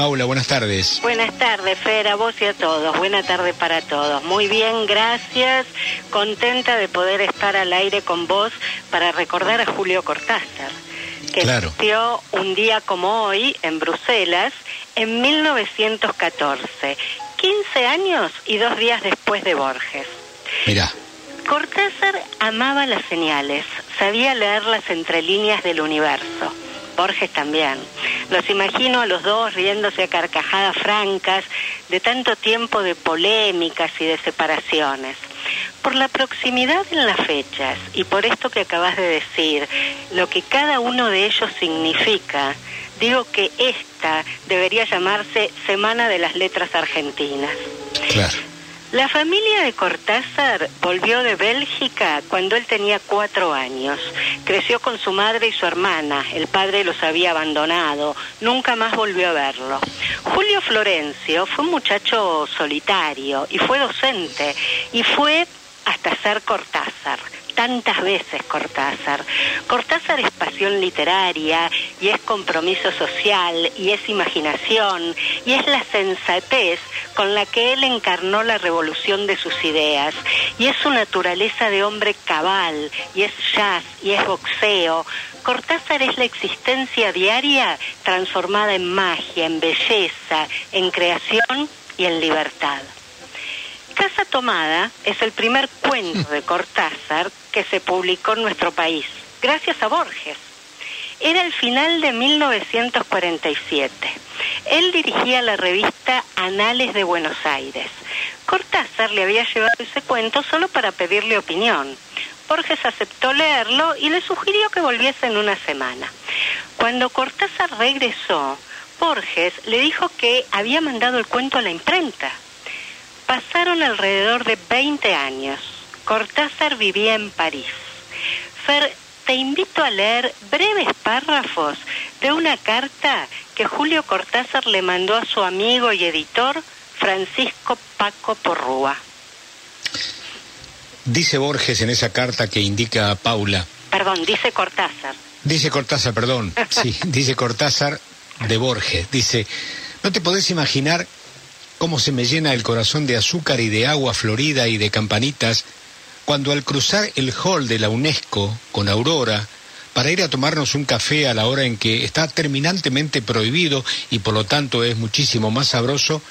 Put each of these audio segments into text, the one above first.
Paula, buenas tardes. Buenas tardes, Fer, a vos y a todos. Buena tarde para todos. Muy bien, gracias. Contenta de poder estar al aire con vos para recordar a Julio Cortázar, que nació un día como hoy en Bruselas en 1914, 15 años y dos días después de Borges. Mira. Cortázar amaba las señales, sabía leer las entrelíneas del universo. Borges también. Los imagino a los dos riéndose a carcajadas francas de tanto tiempo de polémicas y de separaciones. Por la proximidad en las fechas y por esto que acabas de decir, lo que cada uno de ellos significa, digo que esta debería llamarse Semana de las Letras Argentinas. Claro. La familia de Cortázar volvió de Bélgica cuando él tenía cuatro años. Creció con su madre y su hermana. El padre los había abandonado. Nunca más volvió a verlo. Julio Florencio fue un muchacho solitario y fue docente y fue hasta ser Cortázar tantas veces Cortázar. Cortázar es pasión literaria y es compromiso social y es imaginación y es la sensatez con la que él encarnó la revolución de sus ideas y es su naturaleza de hombre cabal y es jazz y es boxeo. Cortázar es la existencia diaria transformada en magia, en belleza, en creación y en libertad. Casa Tomada es el primer cuento de Cortázar que se publicó en nuestro país, gracias a Borges. Era el final de 1947. Él dirigía la revista Anales de Buenos Aires. Cortázar le había llevado ese cuento solo para pedirle opinión. Borges aceptó leerlo y le sugirió que volviese en una semana. Cuando Cortázar regresó, Borges le dijo que había mandado el cuento a la imprenta Pasaron alrededor de 20 años. Cortázar vivía en París. Fer, te invito a leer breves párrafos de una carta que Julio Cortázar le mandó a su amigo y editor Francisco Paco Porrúa. Dice Borges en esa carta que indica a Paula. Perdón, dice Cortázar. Dice Cortázar, perdón. Sí, dice Cortázar de Borges. Dice, no te podés imaginar cómo se me llena el corazón de azúcar y de agua florida y de campanitas cuando al cruzar el hall de la UNESCO con Aurora para ir a tomarnos un café a la hora en que está terminantemente prohibido y por lo tanto es muchísimo más sabroso,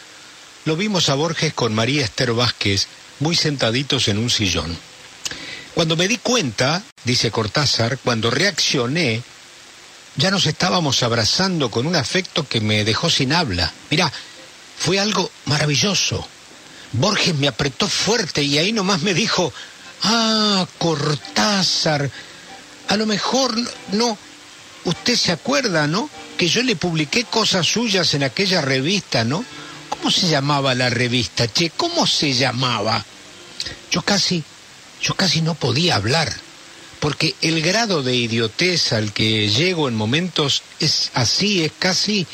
lo vimos a Borges con María Esther Vázquez muy sentaditos en un sillón. Cuando me di cuenta, dice Cortázar, cuando reaccioné, ya nos estábamos abrazando con un afecto que me dejó sin habla. Mirá, fue algo maravilloso. Borges me apretó fuerte y ahí nomás me dijo, ah, Cortázar, a lo mejor no, usted se acuerda, ¿no? Que yo le publiqué cosas suyas en aquella revista, ¿no? ¿Cómo se llamaba la revista, che? ¿Cómo se llamaba? Yo casi, yo casi no podía hablar, porque el grado de idiotez al que llego en momentos es así, es casi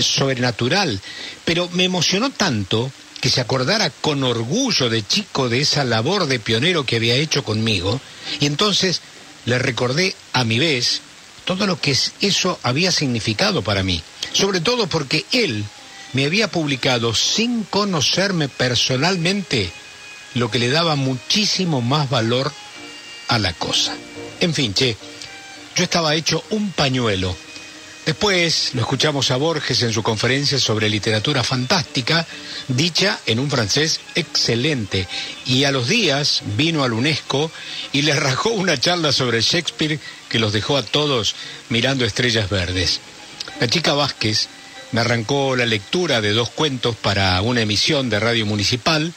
sobrenatural, pero me emocionó tanto que se acordara con orgullo de chico de esa labor de pionero que había hecho conmigo, y entonces le recordé a mi vez todo lo que eso había significado para mí, sobre todo porque él me había publicado sin conocerme personalmente, lo que le daba muchísimo más valor a la cosa. En fin, che, yo estaba hecho un pañuelo Después lo escuchamos a Borges en su conferencia sobre literatura fantástica, dicha en un francés excelente, y a los días vino al UNESCO y le rajó una charla sobre Shakespeare que los dejó a todos mirando estrellas verdes. La chica Vázquez me arrancó la lectura de dos cuentos para una emisión de radio municipal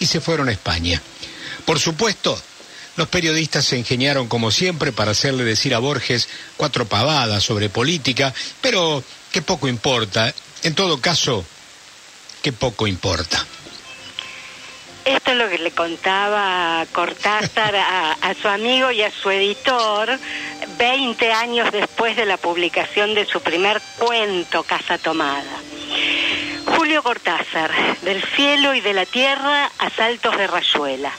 y se fueron a España. Por supuesto, los periodistas se ingeniaron como siempre para hacerle decir a Borges cuatro pavadas sobre política, pero que poco importa. En todo caso, que poco importa. Esto es lo que le contaba Cortázar a, su amigo y a su editor 20 años después de la publicación de su primer cuento, Casa Tomada. Julio Cortázar, del cielo y de la tierra a saltos de rayuela.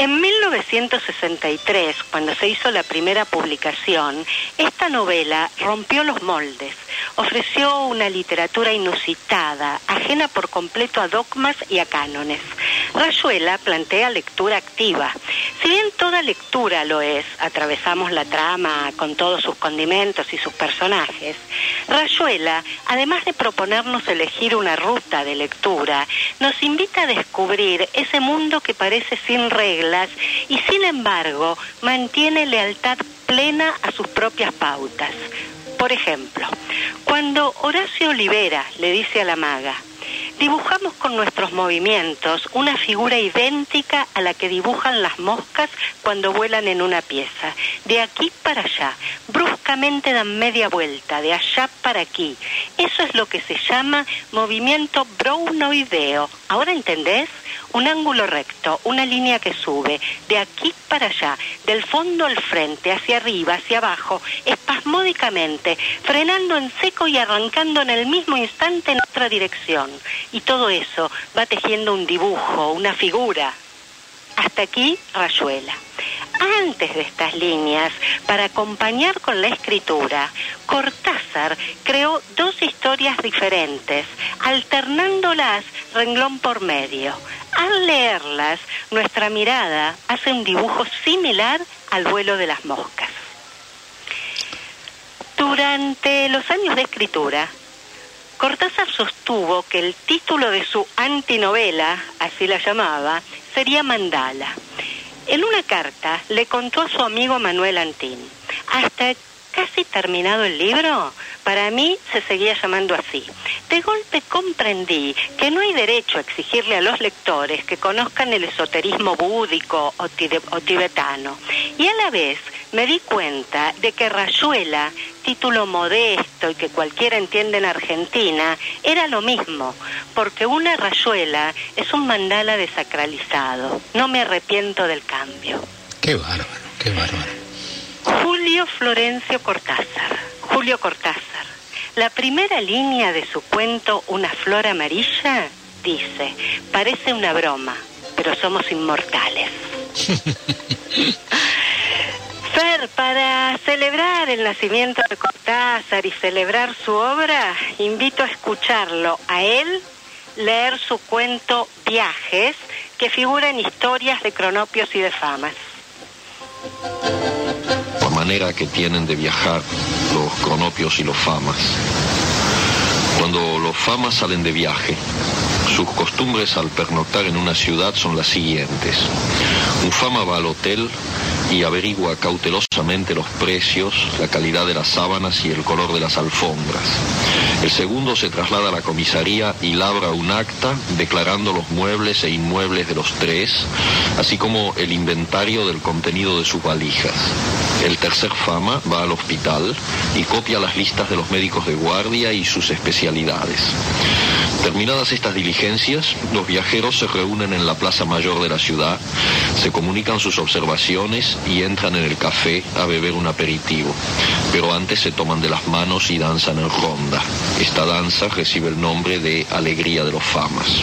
En 1963, cuando se hizo la primera publicación, esta novela rompió los moldes. ofreció una literatura inusitada, ajena por completo a dogmas y a cánones. Rayuela plantea lectura activa. Si bien toda lectura lo es, atravesamos la trama con todos sus condimentos y sus personajes, Rayuela, además de proponernos elegir una ruta de lectura, nos invita a descubrir ese mundo que parece sin reglas y sin embargo mantiene lealtad plena a sus propias pautas. Por ejemplo, cuando Horacio Olivera le dice a la maga, dibujamos con nuestros movimientos una figura idéntica a la que dibujan las moscas cuando vuelan en una pieza. De aquí para allá, bruscamente dan media vuelta, de allá para aquí. Eso es lo que se llama movimiento brownoideo. ¿Ahora entendés? un ángulo recto, una línea que sube, de aquí para allá, del fondo al frente, hacia arriba, hacia abajo, espasmódicamente, frenando en seco y arrancando en el mismo instante en otra dirección. Y todo eso va tejiendo un dibujo, una figura. Hasta aquí, Rayuela. Antes de estas líneas, para acompañar con la escritura, Cortázar creó dos historias diferentes, alternándolas renglón por medio. Al leerlas, nuestra mirada hace un dibujo similar al vuelo de las moscas. Durante los años de escritura, Cortázar sostuvo que el título de su antinovela, así la llamaba, sería Mandala. En una carta le contó a su amigo Manuel Antín, hasta casi terminado el libro, para mí se seguía llamando así. De golpe comprendí que no hay derecho a exigirle a los lectores que conozcan el esoterismo búdico o, tibetano. Y a la vez me di cuenta de que Rayuela, título modesto y que cualquiera entiende en Argentina, era lo mismo, porque una rayuela es un mandala desacralizado. No me arrepiento del cambio. Qué bárbaro, qué bárbaro. Julio Florencio Cortázar. Julio Cortázar. La primera línea de su cuento Una flor amarilla dice, parece una broma, pero somos inmortales. Fer, para celebrar el nacimiento de Cortázar y celebrar su obra, invito a escucharlo a él leer su cuento Viajes, que figura en historias de cronopios y de famas manera que tienen de viajar los cronopios y los famas. Cuando los famas salen de viaje, sus costumbres al pernoctar en una ciudad son las siguientes. Un fama va al hotel y averigua cautelosamente los precios, la calidad de las sábanas y el color de las alfombras. El segundo se traslada a la comisaría y labra un acta declarando los muebles e inmuebles de los tres, así como el inventario del contenido de sus valijas. El tercer fama va al hospital y copia las listas de los médicos de guardia y sus especialidades. Terminadas estas diligencias, los viajeros se reúnen en la plaza mayor de la ciudad, se comunican sus observaciones y entran en el café a beber un aperitivo. Pero antes se toman de las manos y danzan en ronda. Esta danza recibe el nombre de Alegría de los Famas.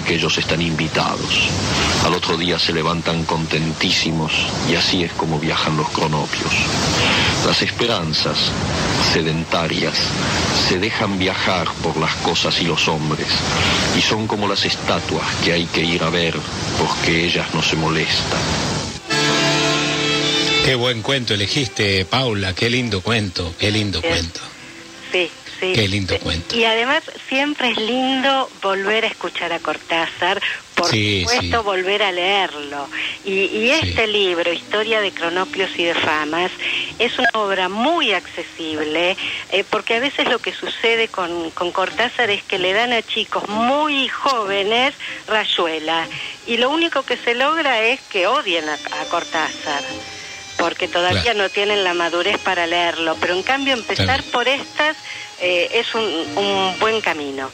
que ellos están invitados. Al otro día se levantan contentísimos y así es como viajan los cronopios. Las esperanzas sedentarias se dejan viajar por las cosas y los hombres y son como las estatuas que hay que ir a ver porque ellas no se molestan. Qué buen cuento elegiste, Paula, qué lindo cuento, qué lindo cuento. Sí, sí. Qué lindo cuento. Y además siempre es lindo volver a escuchar a Cortázar por supuesto volver a leerlo. Y, este libro, Historia de Cronopios y de Famas, es una obra muy accesible, eh, porque a veces lo que sucede con, con, Cortázar es que le dan a chicos muy jóvenes rayuela, y lo único que se logra es que odien a, a Cortázar porque todavía no tienen la madurez para leerlo, pero en cambio empezar por estas eh, es un, un buen camino.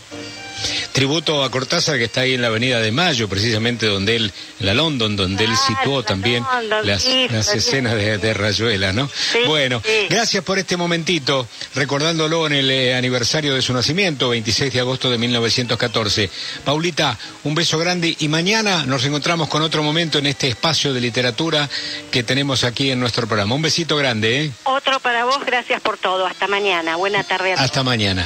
Tributo a Cortázar que está ahí en la Avenida de Mayo, precisamente donde él, en la London, donde él situó también las, escenas de, Rayuela, ¿no? bueno, gracias por este momentito, recordándolo en el eh, aniversario de su nacimiento, 26 de agosto de 1914. Paulita, un beso grande y mañana nos encontramos con otro momento en este espacio de literatura que tenemos aquí en nuestro programa. Un besito grande, ¿eh? Otro para vos, gracias por todo. Hasta mañana. Buena tarde a todos. Hasta mañana.